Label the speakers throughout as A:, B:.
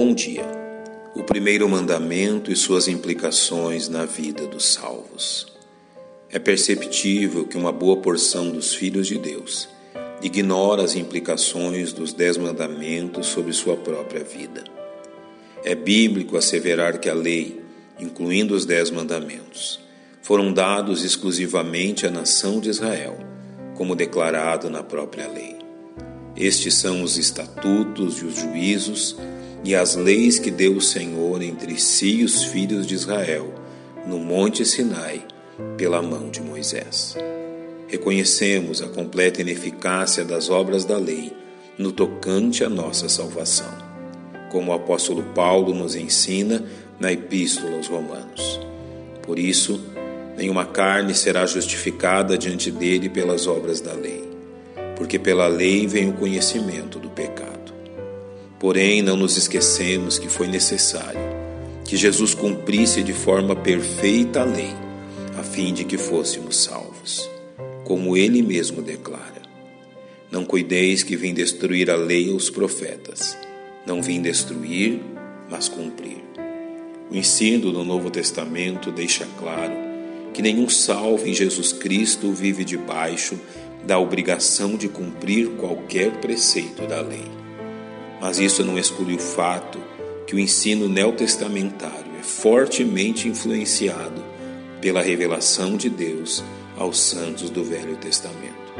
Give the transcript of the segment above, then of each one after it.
A: Bom dia. O primeiro mandamento e suas implicações na vida dos salvos. É perceptível que uma boa porção dos filhos de Deus ignora as implicações dos dez mandamentos sobre sua própria vida. É bíblico asseverar que a lei, incluindo os dez mandamentos, foram dados exclusivamente à nação de Israel, como declarado na própria lei. Estes são os estatutos e os juízos e as leis que deu o Senhor entre si e os filhos de Israel no Monte Sinai pela mão de Moisés. Reconhecemos a completa ineficácia das obras da lei no tocante à nossa salvação, como o apóstolo Paulo nos ensina na Epístola aos Romanos. Por isso, nenhuma carne será justificada diante dele pelas obras da lei, porque pela lei vem o conhecimento do pecado. Porém, não nos esquecemos que foi necessário que Jesus cumprisse de forma perfeita a lei, a fim de que fôssemos salvos, como ele mesmo declara: Não cuideis que vim destruir a lei e os profetas, não vim destruir, mas cumprir. O ensino do Novo Testamento deixa claro que nenhum salvo em Jesus Cristo vive debaixo da obrigação de cumprir qualquer preceito da lei. Mas isso não exclui o fato que o ensino neotestamentário é fortemente influenciado pela revelação de Deus aos santos do Velho Testamento,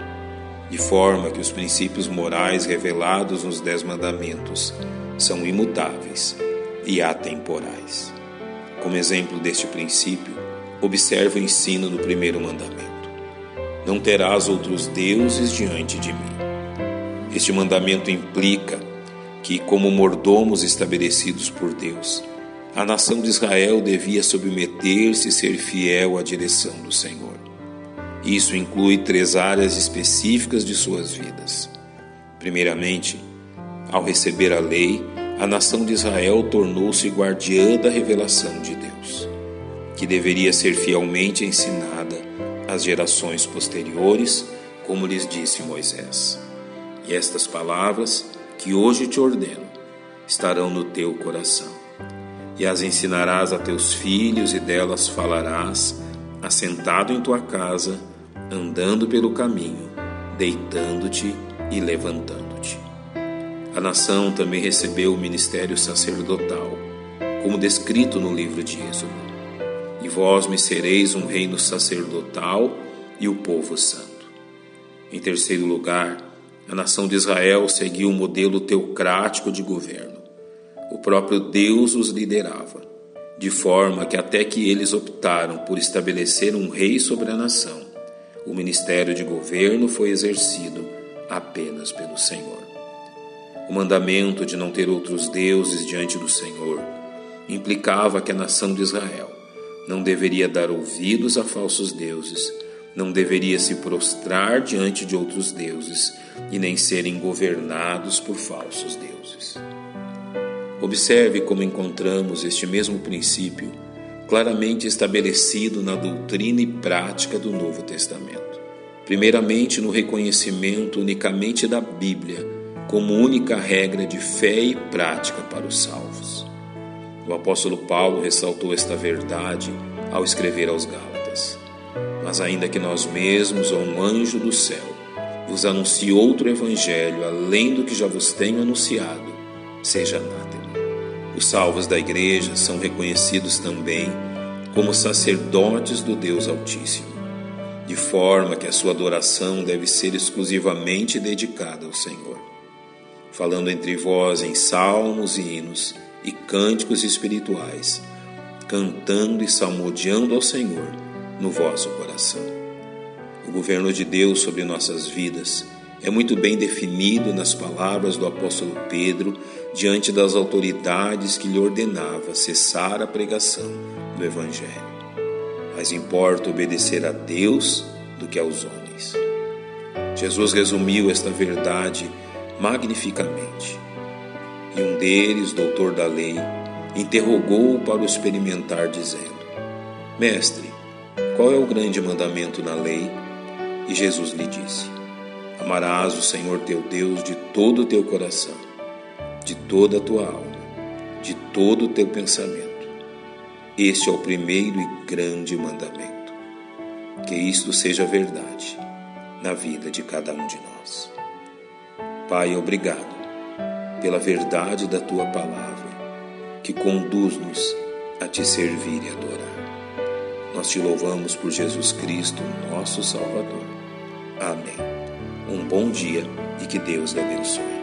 A: de forma que os princípios morais revelados nos Dez Mandamentos são imutáveis e atemporais. Como exemplo deste princípio, observe o ensino no primeiro mandamento: Não terás outros deuses diante de mim. Este mandamento implica que, como mordomos estabelecidos por Deus, a nação de Israel devia submeter-se e ser fiel à direção do Senhor. Isso inclui três áreas específicas de suas vidas. Primeiramente, ao receber a lei, a nação de Israel tornou-se guardiã da revelação de Deus, que deveria ser fielmente ensinada às gerações posteriores, como lhes disse Moisés. E estas palavras que hoje te ordeno estarão no teu coração. E as ensinarás a teus filhos, e delas falarás, assentado em tua casa, andando pelo caminho, deitando-te e levantando-te. A nação também recebeu o ministério sacerdotal, como descrito no livro de Êxodo. E vós me sereis um reino sacerdotal e o povo santo. Em terceiro lugar, a nação de Israel seguiu um modelo teocrático de governo. O próprio Deus os liderava, de forma que até que eles optaram por estabelecer um rei sobre a nação, o ministério de governo foi exercido apenas pelo Senhor. O mandamento de não ter outros deuses diante do Senhor implicava que a nação de Israel não deveria dar ouvidos a falsos deuses não deveria se prostrar diante de outros deuses e nem serem governados por falsos deuses. Observe como encontramos este mesmo princípio claramente estabelecido na doutrina e prática do Novo Testamento. Primeiramente, no reconhecimento unicamente da Bíblia como única regra de fé e prática para os salvos. O apóstolo Paulo ressaltou esta verdade ao escrever aos Gálatas. Mas ainda que nós mesmos ou um anjo do céu vos anuncie outro evangelho além do que já vos tenho anunciado, seja anátema. Os salvos da igreja são reconhecidos também como sacerdotes do Deus Altíssimo, de forma que a sua adoração deve ser exclusivamente dedicada ao Senhor. Falando entre vós em salmos e hinos e cânticos espirituais, cantando e salmodiando ao Senhor no vosso coração. O governo de Deus sobre nossas vidas é muito bem definido nas palavras do apóstolo Pedro diante das autoridades que lhe ordenava cessar a pregação do Evangelho. Mais importa obedecer a Deus do que aos homens. Jesus resumiu esta verdade magnificamente. E um deles, doutor da lei, interrogou-o para o experimentar, dizendo: Mestre, qual é o grande mandamento na lei? E Jesus lhe disse: Amarás o Senhor teu Deus de todo o teu coração, de toda a tua alma de todo o teu pensamento. Este é o primeiro e grande mandamento. Que isto seja verdade na vida de cada um de nós. Pai, obrigado pela verdade da tua palavra, que conduz-nos a te servir e adorar. Nós te louvamos por Jesus Cristo, nosso Salvador. Amém. Um bom dia e que Deus lhe abençoe.